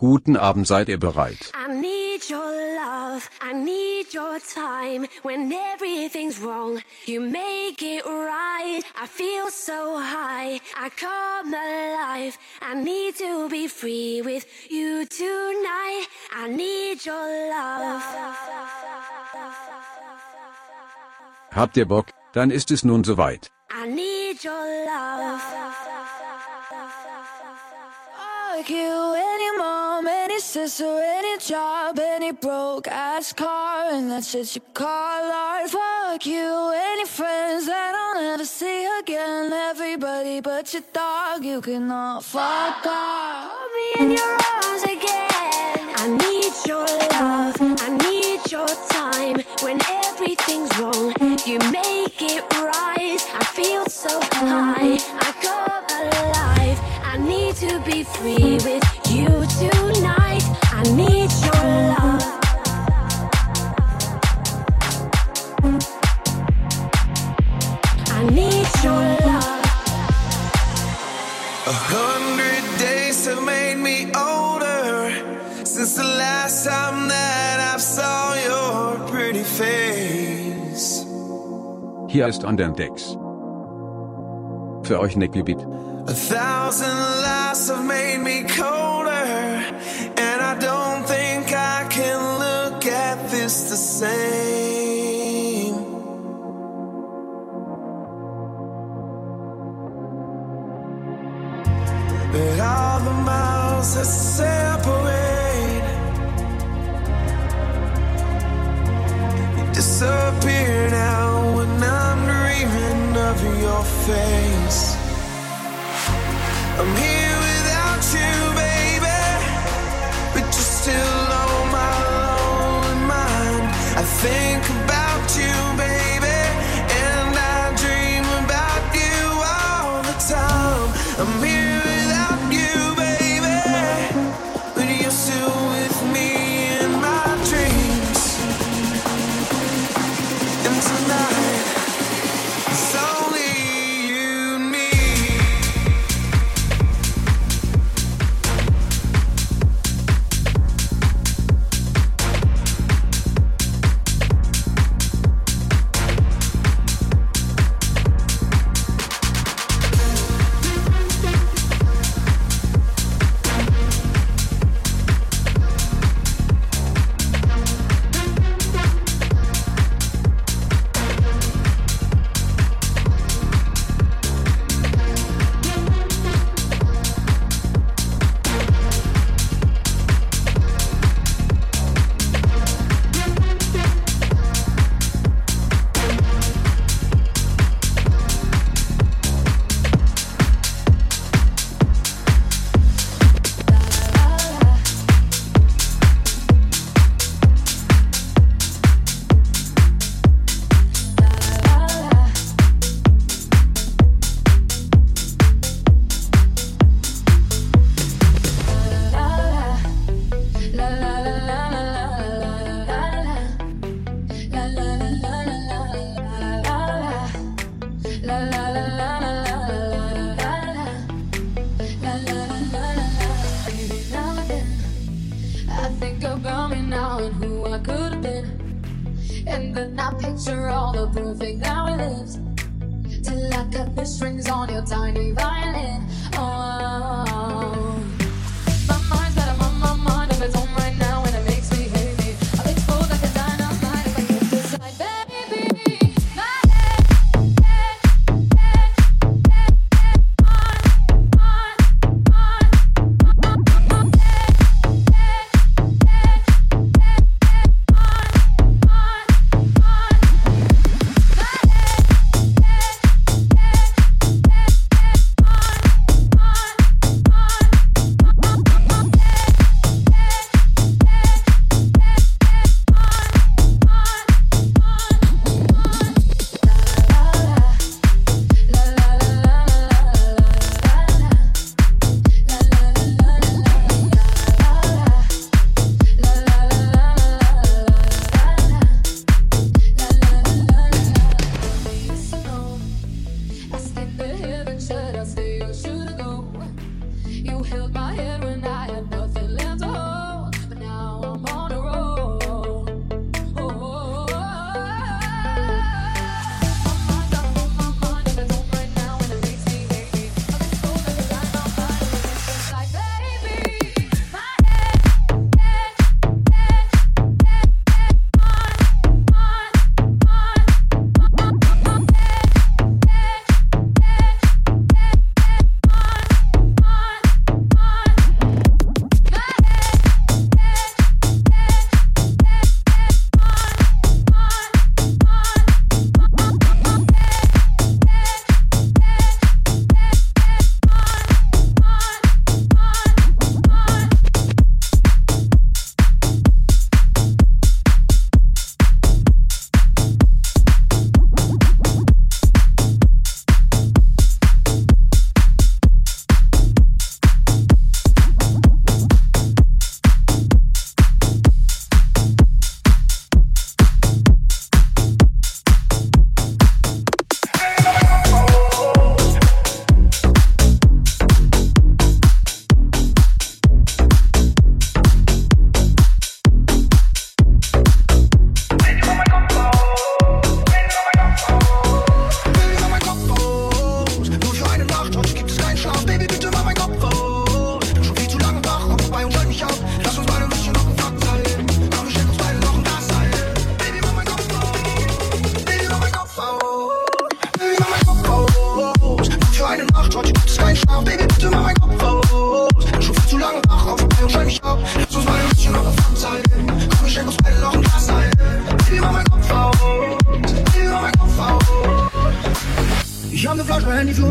Guten Abend, seid ihr bereit? I need your love, I need your time. When everything's wrong, you make it right. I feel so high, I come alive. I need to be free with you tonight. I need your love. Habt ihr Bock? Dann ist es nun soweit. I need your love. Fuck you, any any sister, any job, any broke ass car, and that's shit you call art. Fuck you, any friends that I'll never see again. Everybody but your dog, you can all fuck off. Hold me in your arms again. I need your love. I need your time. When everything's wrong, you make it right. I feel so high. I come alive. I need to be free with you tonight. I need your love. I need your love. A hundred days have made me older since the last time that I saw your pretty face. Hier ist an den Decks. Für euch Nicky Beat. A thousand lies have made me colder, But all the miles that separate disappear now when I'm dreaming of your face. I'm here without you, baby, but you're still on my lonely mind. I think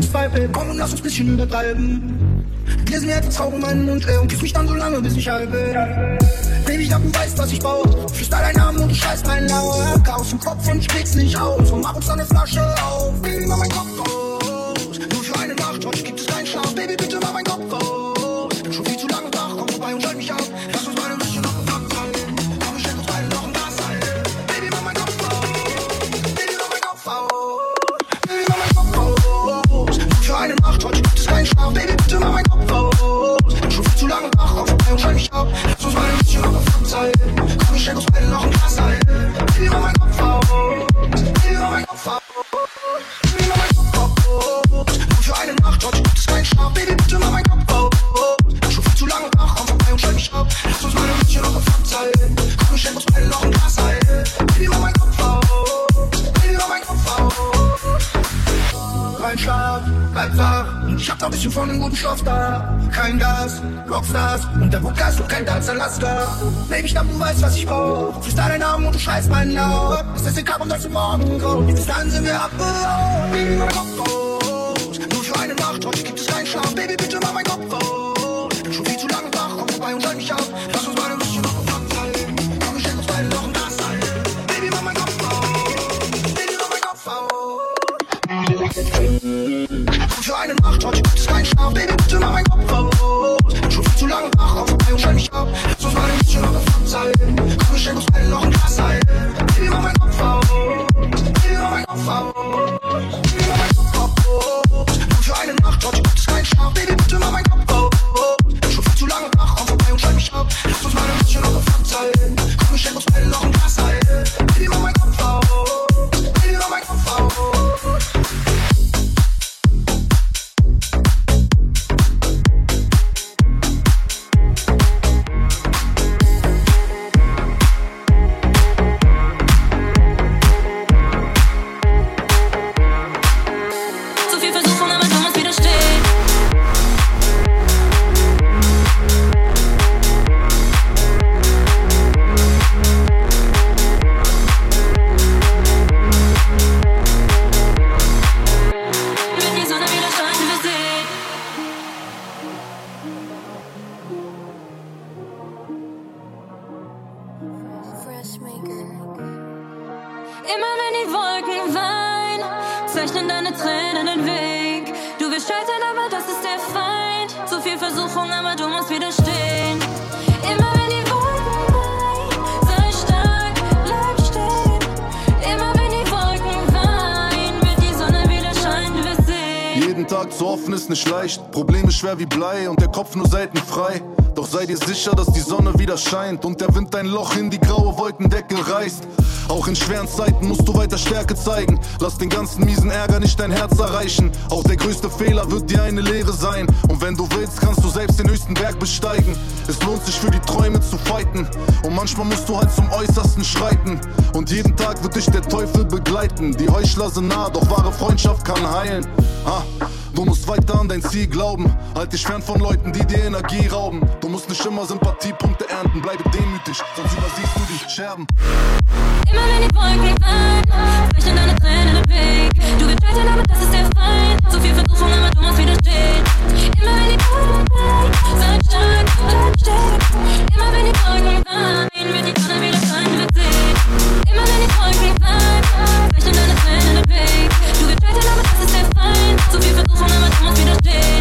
Zweifel. Komm und lass uns bisschen übertreiben. Wir sind jetzt Augen meinen Mund äh, und kiss mich dann so lange, bis ich halb bin. Baby, ich glaub, du weißt, was ich brauch. Flüster deinen Namen und du scheißt meinen Lauer. Chaos im Kopf und ich krieg's nicht aus. Und mach uns dann eine Flasche auf. Baby, mach mein Kopf aus. Nur für eine Nacht, heute gibt es keinen Schlaf. Baby, bitte mach mein Kopf Rockstars. Und der Podcast und kein Dance Alaska. Baby, ich glaub, du weißt, was ich brauch. Flüster deinen Namen und du schreist meinen Laut. Ist das egal, und dass du morgen kommst. Dann sind wir abgehauen. Nur selten frei. Doch sei dir sicher, dass die Sonne wieder scheint und der Wind ein Loch in die graue Wolkendecke reißt. Auch in schweren Zeiten musst du weiter Stärke zeigen. Lass den ganzen miesen Ärger nicht dein Herz erreichen. Auch der größte Fehler wird dir eine Lehre sein. Und wenn du willst, kannst du selbst den höchsten Berg besteigen. Es lohnt sich für die Träume zu fighten. Und manchmal musst du halt zum Äußersten schreiten. Und jeden Tag wird dich der Teufel begleiten. Die Heuchler sind nah, doch wahre Freundschaft kann heilen. Ah. Du musst weiter an dein Ziel glauben. Halt dich fern von Leuten, die dir Energie rauben. Du musst nicht immer Sympathiepunkte ernten. Bleibe demütig, sonst übersiehst du die Scherben. Immer wenn die Wolken weinen, zeichnen deine Tränen den Weg. Du willst scheitern, aber das ist der Feind. Zu viel Versuchung, aber du musst widerstehen. Immer wenn die Wolken weinen, sei stark, bleib stehen. Immer wenn die Wolken weinen, wird die Sonne wieder scheinen, wir sehen. Immer wenn die Wolken weinen, zeichnen deine Tränen den Weg. Du willst scheitern, aber das ist der Feind. Zu viel aber du musst widerstehen.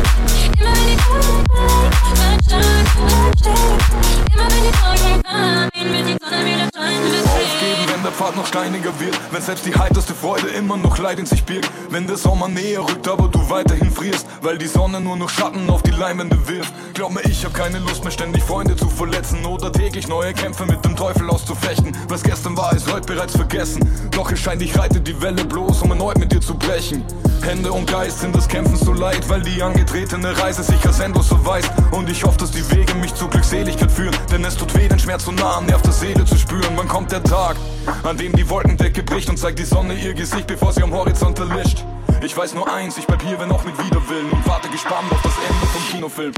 Pfad noch steiniger wird. Wenn selbst die heiterste Freude immer noch Leid in sich birgt. Wenn der Sommer näher rückt, aber du weiterhin frierst. Weil die Sonne nur noch Schatten auf die Leinwände wirft. Glaub mir, ich hab keine Lust mehr, ständig Freunde zu verletzen. Oder täglich neue Kämpfe mit dem Teufel auszufechten. Was gestern war, ist heute bereits vergessen. Doch es scheint, ich reite die Welle bloß, um erneut mit dir zu brechen. Hände und Geist sind das Kämpfen so leid, weil die angetretene Reise sich als endlos erweist. Und ich hoffe, dass die Wege mich zur Glückseligkeit führen. Denn es tut weh, den Schmerz so nah am Nerv der Seele zu spüren. Wann kommt der Tag, an an dem die Wolkendecke bricht und zeigt die Sonne ihr Gesicht, bevor sie am Horizont erlischt. Ich weiß nur eins, ich bleib hier, wenn auch mit Widerwillen und warte gespannt auf das Ende vom Kinofilm.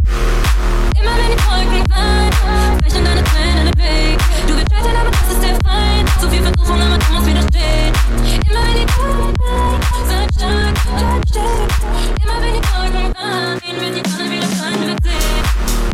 Immer wenn die Wolken fallen, brechen deine Tränen im Weg. Du wirst scheitern, aber das ist der Feind. Zu viel Versuchung, aber du musst widerstehen. Immer wenn die Wolken fallen, sei stark, bleib stehen. Immer wenn die Wolken fallen, wird die Sonne wieder scheinen, wird sehen.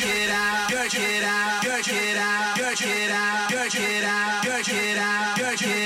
jerk it out, Get out, Get out, Get out, Get out, Get out, Get out.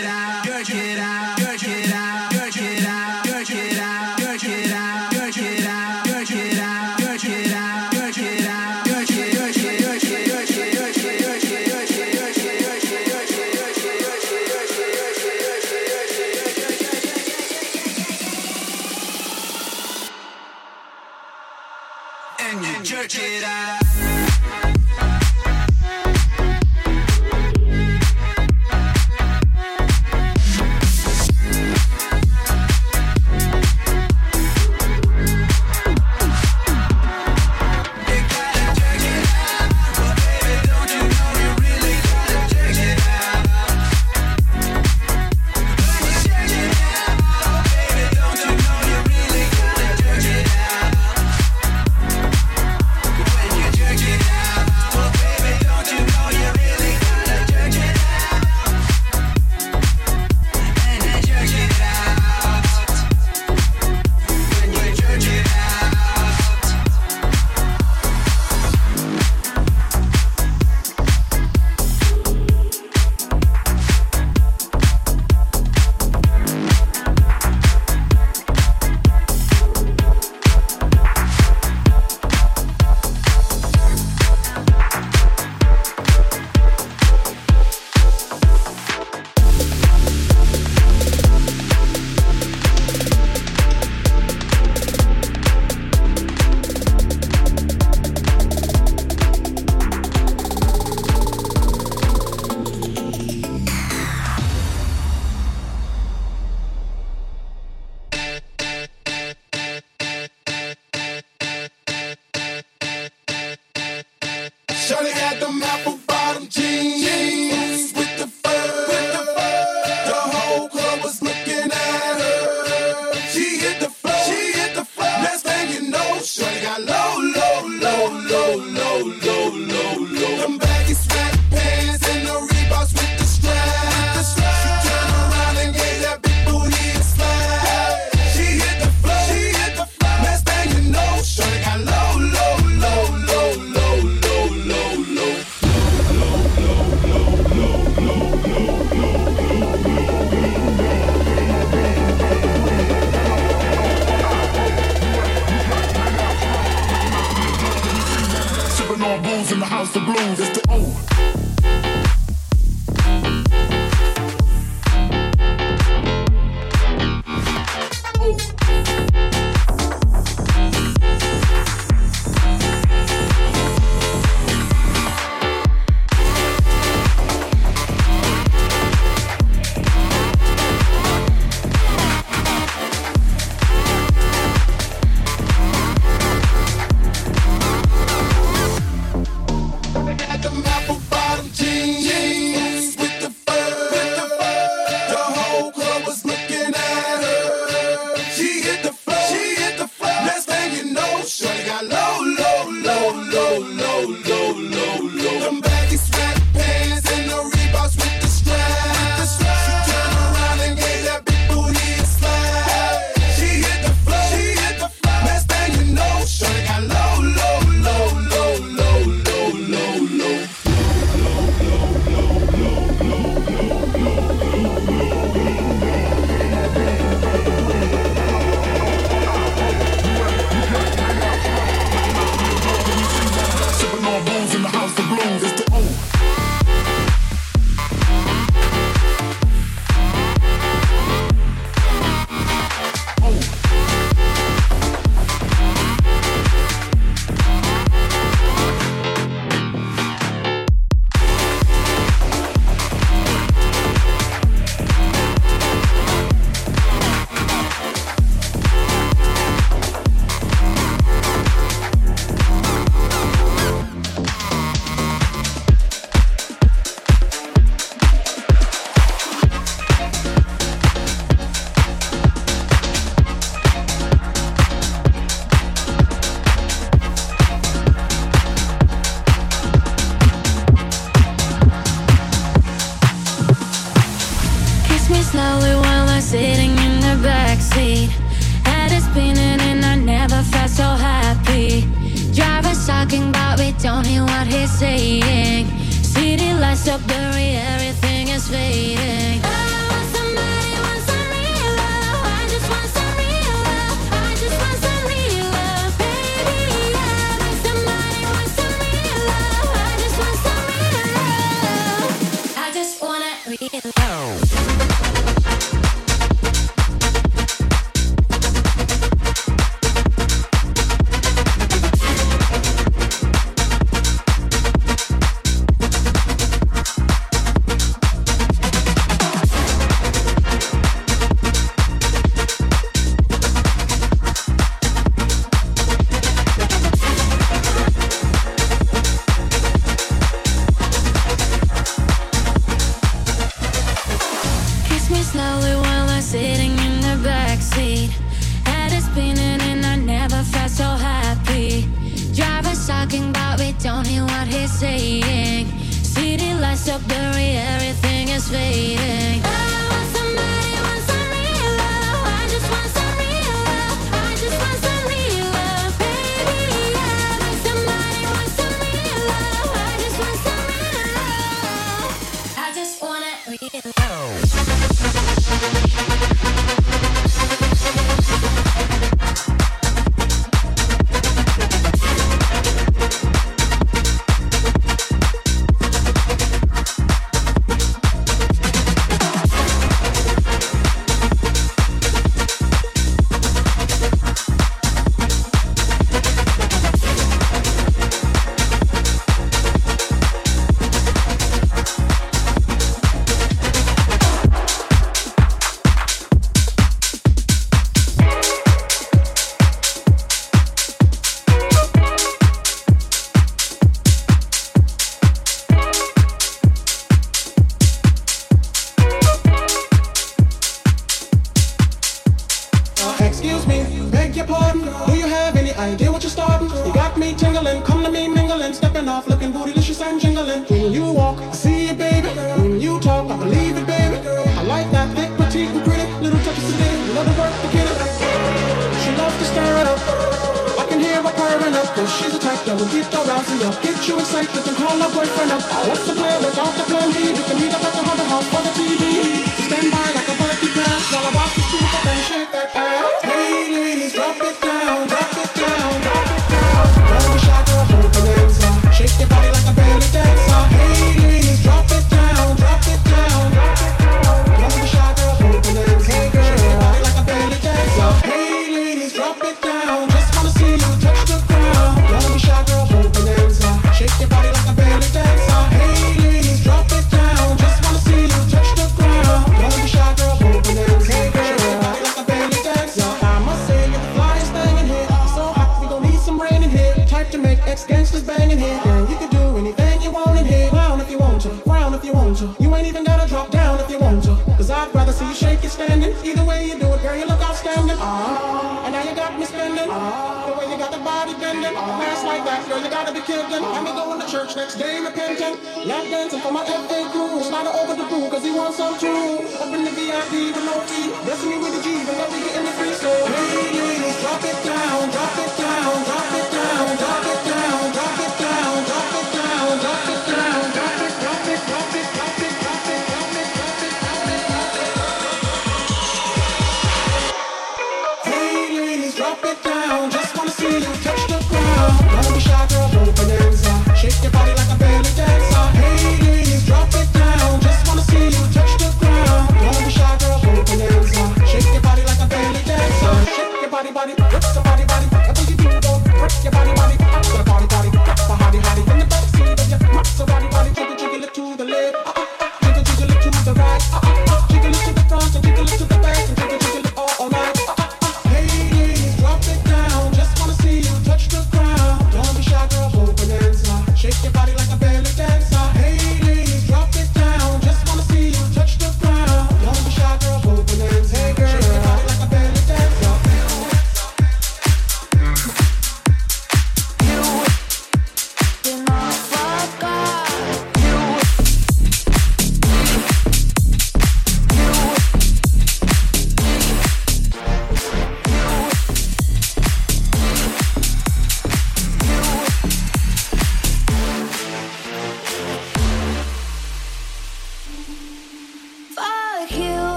low, low, low.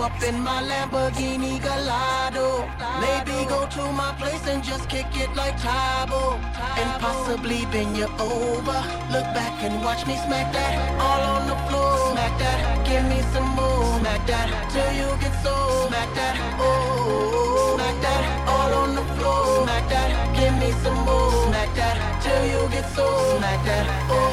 Up in my Lamborghini Gallardo. Maybe go to my place and just kick it like Tybo. And possibly bend you over. Look back and watch me smack that all on the floor. Smack that, give me some more. Smack that till you get so. Smack that, oh. Smack that all on the floor. Smack that, give me some more. Smack that till you get so. Smack that, oh.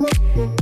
Oh, oh, oh, oh.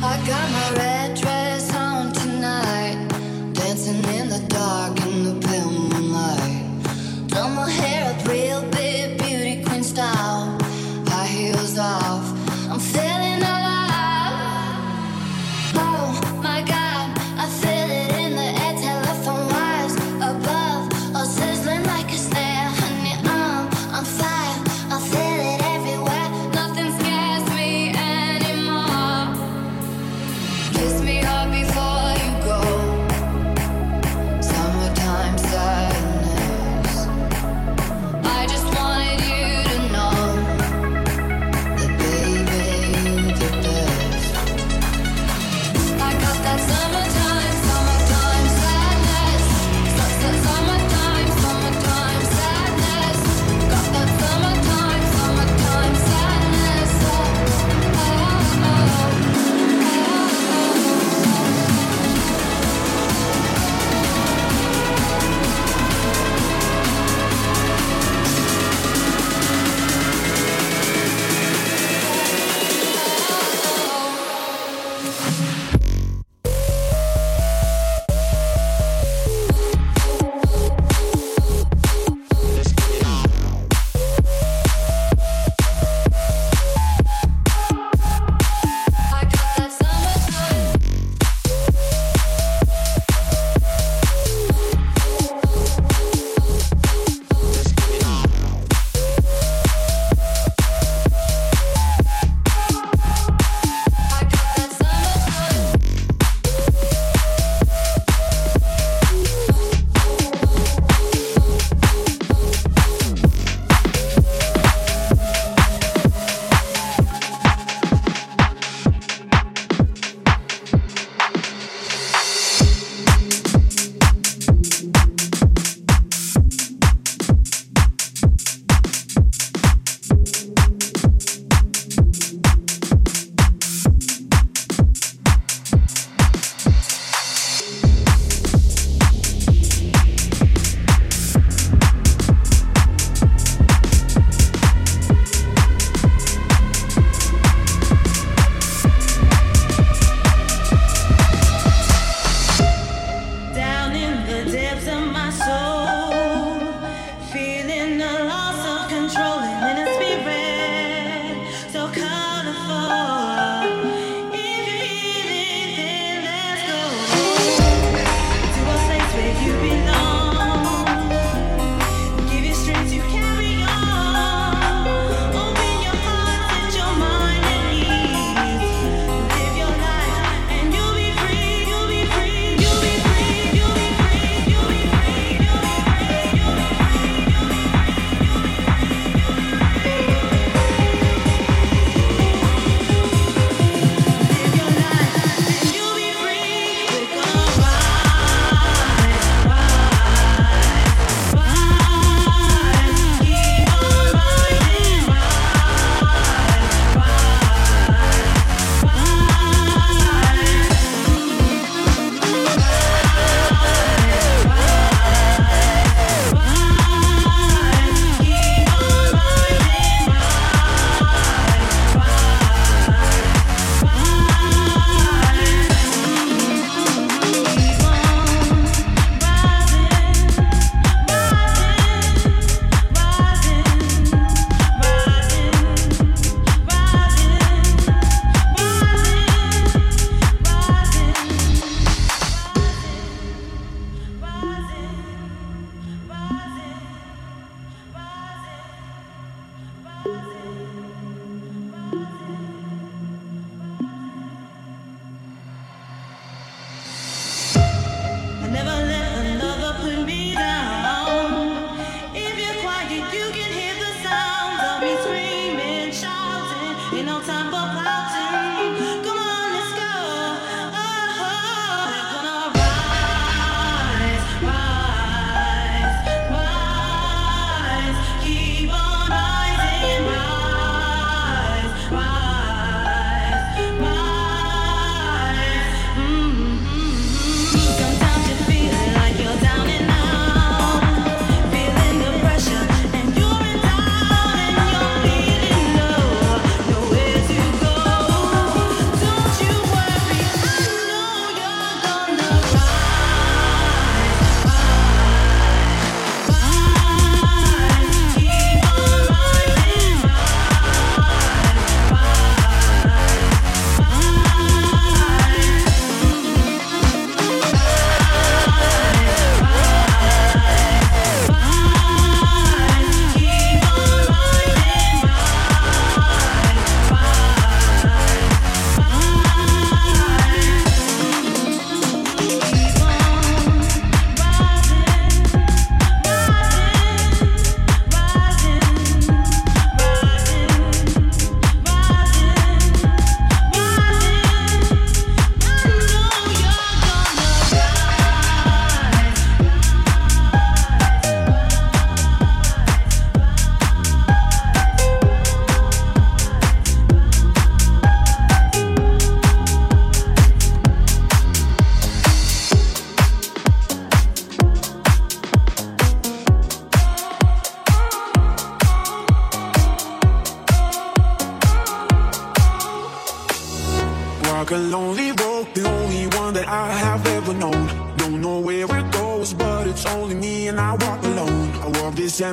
I got my red. I'm about to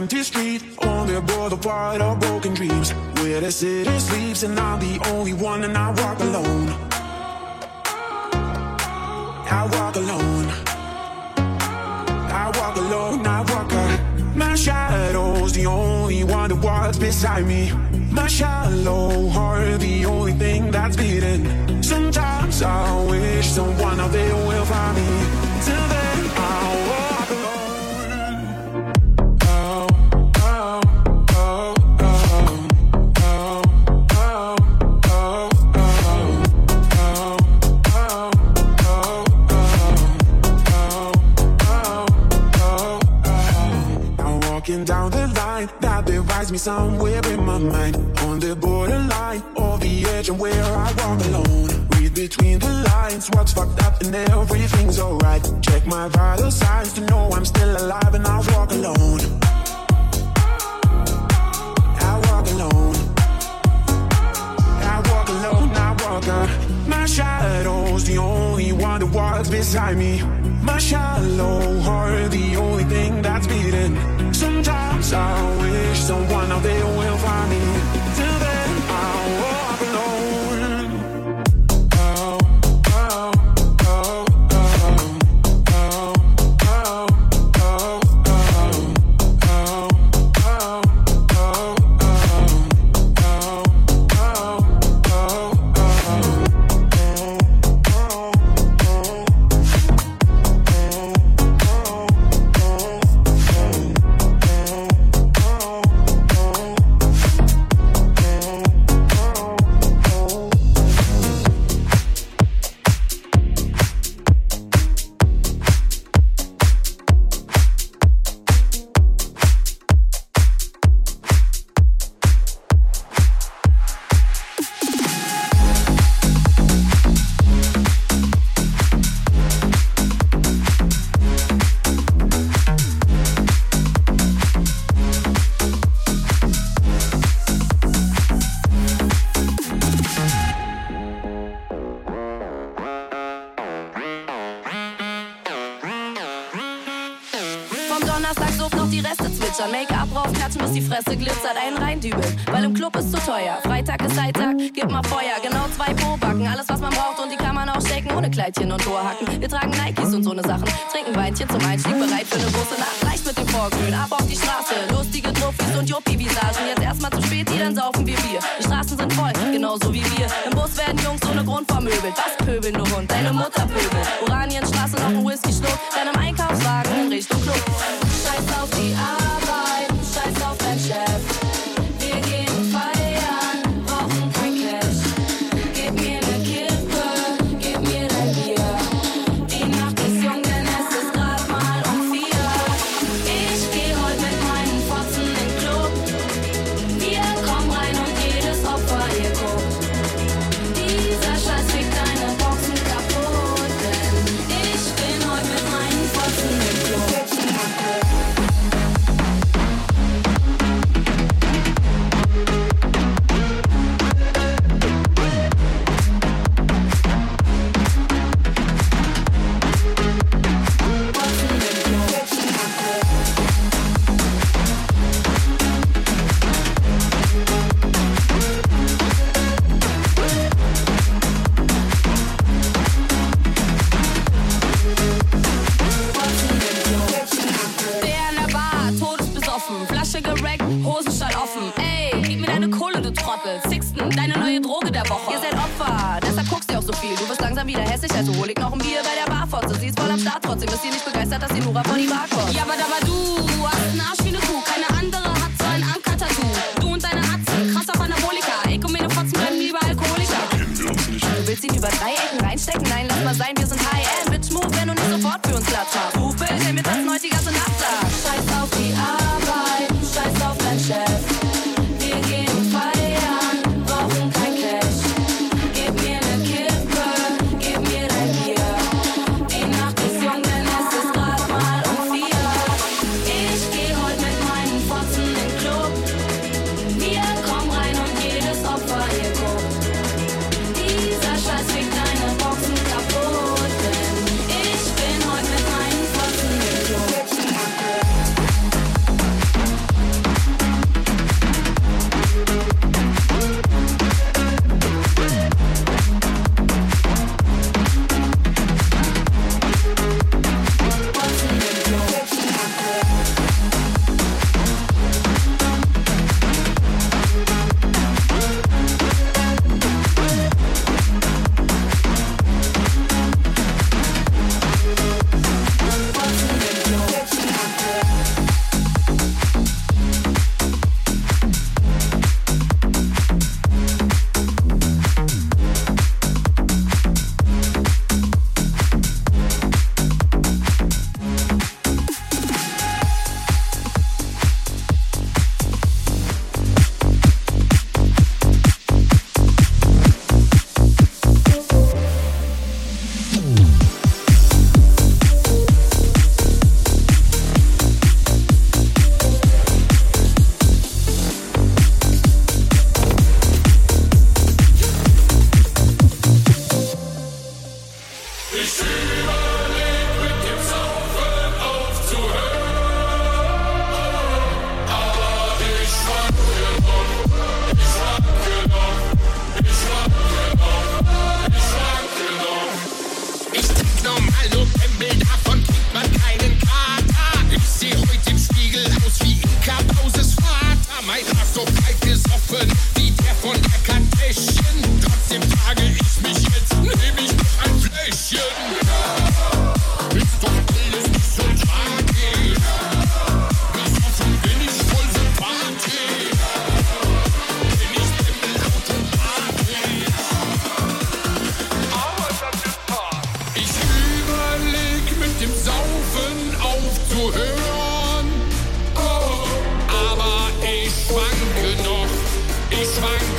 empty me somewhere in my mind. On the borderline, or the edge, and where I walk alone. Read between the lines, what's fucked up and everything's alright. Check my vital signs to know I'm still alive and I walk alone. I walk alone. I walk alone, I walk. My shadow's the only one that walks beside me. My shallow heart, the only thing that's beating. I wish someone out there will find me. Teuer. Freitag ist Alltag, gib mal Feuer. Genau zwei Pobacken, alles was man braucht und die kann man auch stecken. Ohne Kleidchen und Ohrhacken. Wir tragen Nikes und so ne Sachen. Trinken Weinchen zum Einstieg, bereit für eine große Nacht. Leicht mit dem Vorglühen, ab auf die Straße. Lustige Truffis und Juppie-Visagen. Jetzt erstmal zu spät, dann saufen wir Bier. Die Straßen sind voll, genauso wie wir. Im Bus werden Jungs ohne Grund vermöbelt. Was pöbeln, du Hund, deine Mutter pöbelt. Oranienstraße noch ein Whisky-Schluck. Dann im Einkaufswagen in Richtung Club. Scheiß auf die Arbeit, scheiß auf dein Chef. Dass die Nora Bar kommt. Ja, aber da war du, hast einen Arsch wie eine Kuh. Keine andere hat so ein Anker-Tattoo. Du und deine Atzen, krass auf Anabolika. Meine Fotzen bleiben lieber Alkoholiker. Du willst ihn über drei Ecken reinstecken? Nein, lass mal sein, wir sind High-End. Bitch, move, wenn du nicht sofort für uns Platz hast.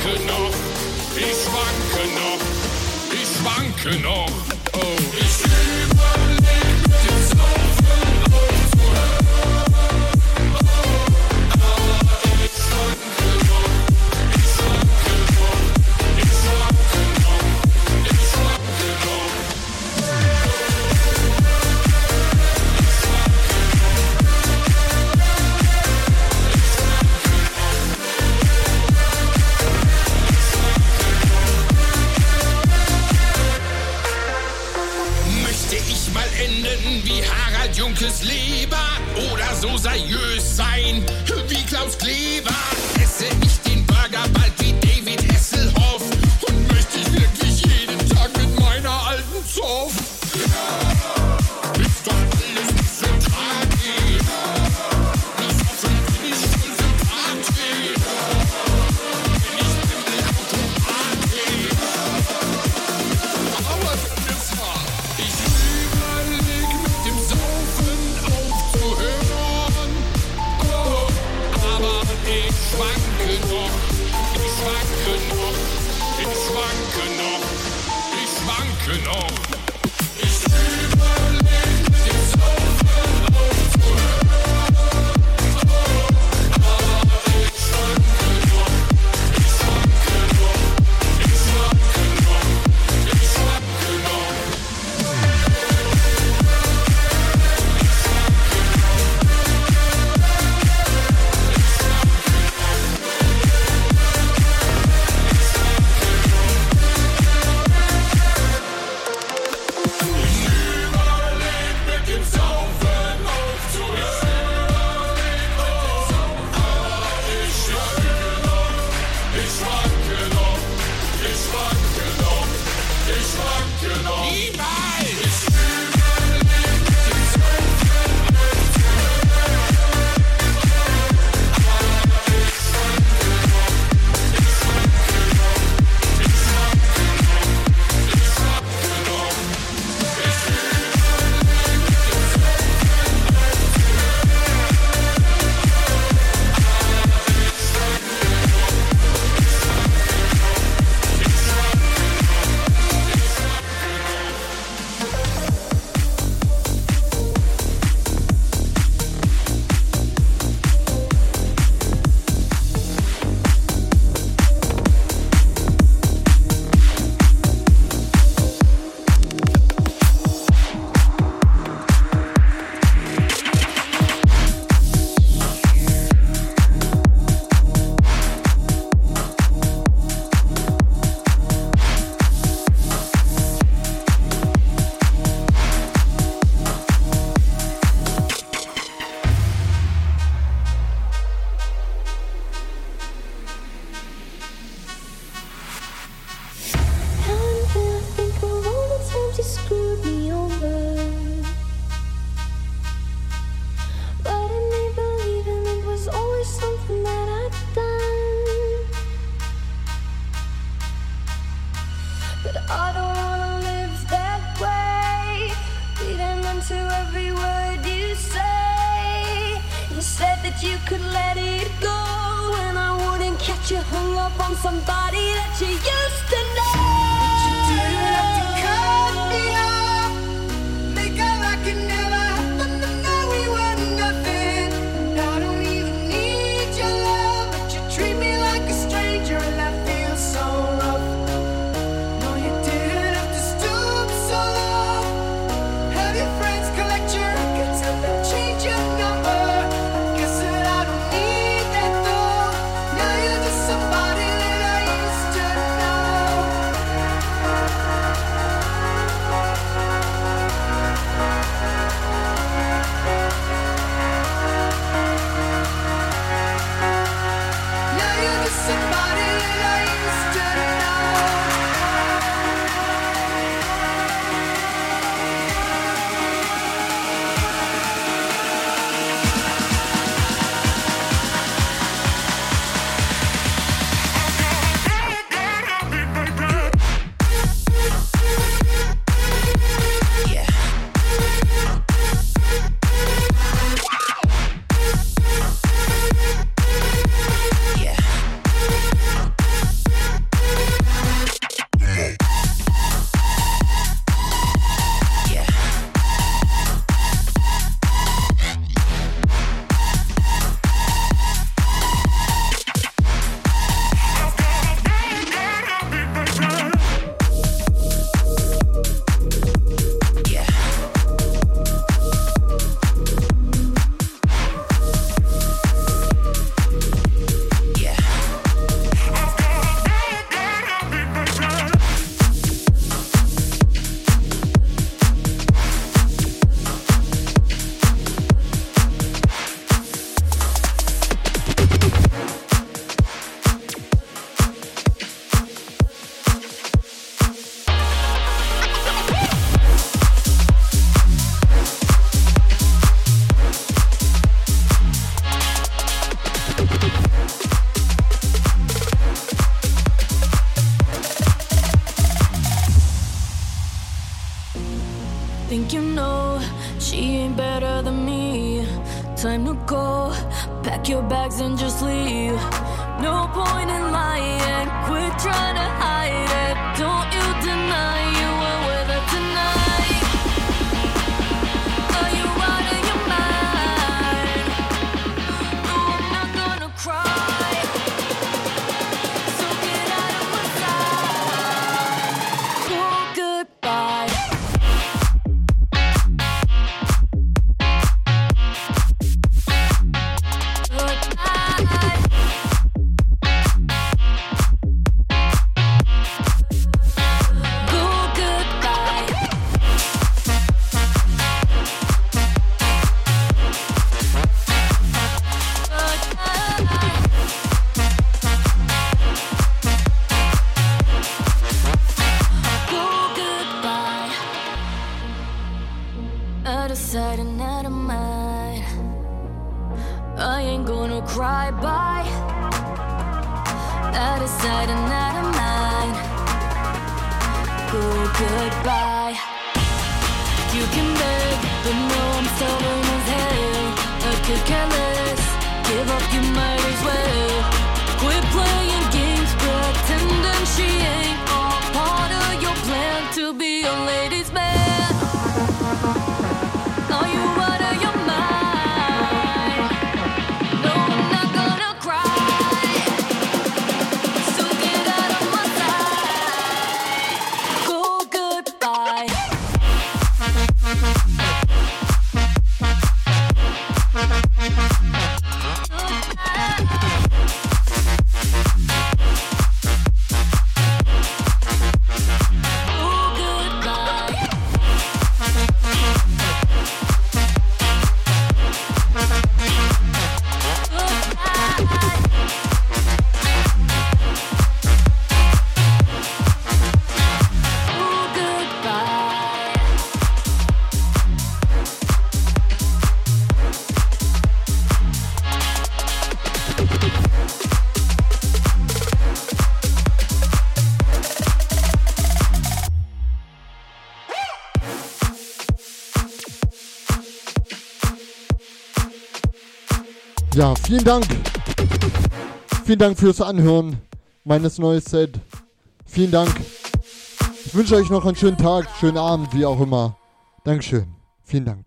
Schwanke noch, ich schwanke noch, ich schwanke noch. Somebody body I used to Vielen Dank. Vielen Dank fürs Anhören meines neuen Set. Vielen Dank. Ich wünsche euch noch einen schönen Tag, schönen Abend, wie auch immer. Dankeschön. Vielen Dank.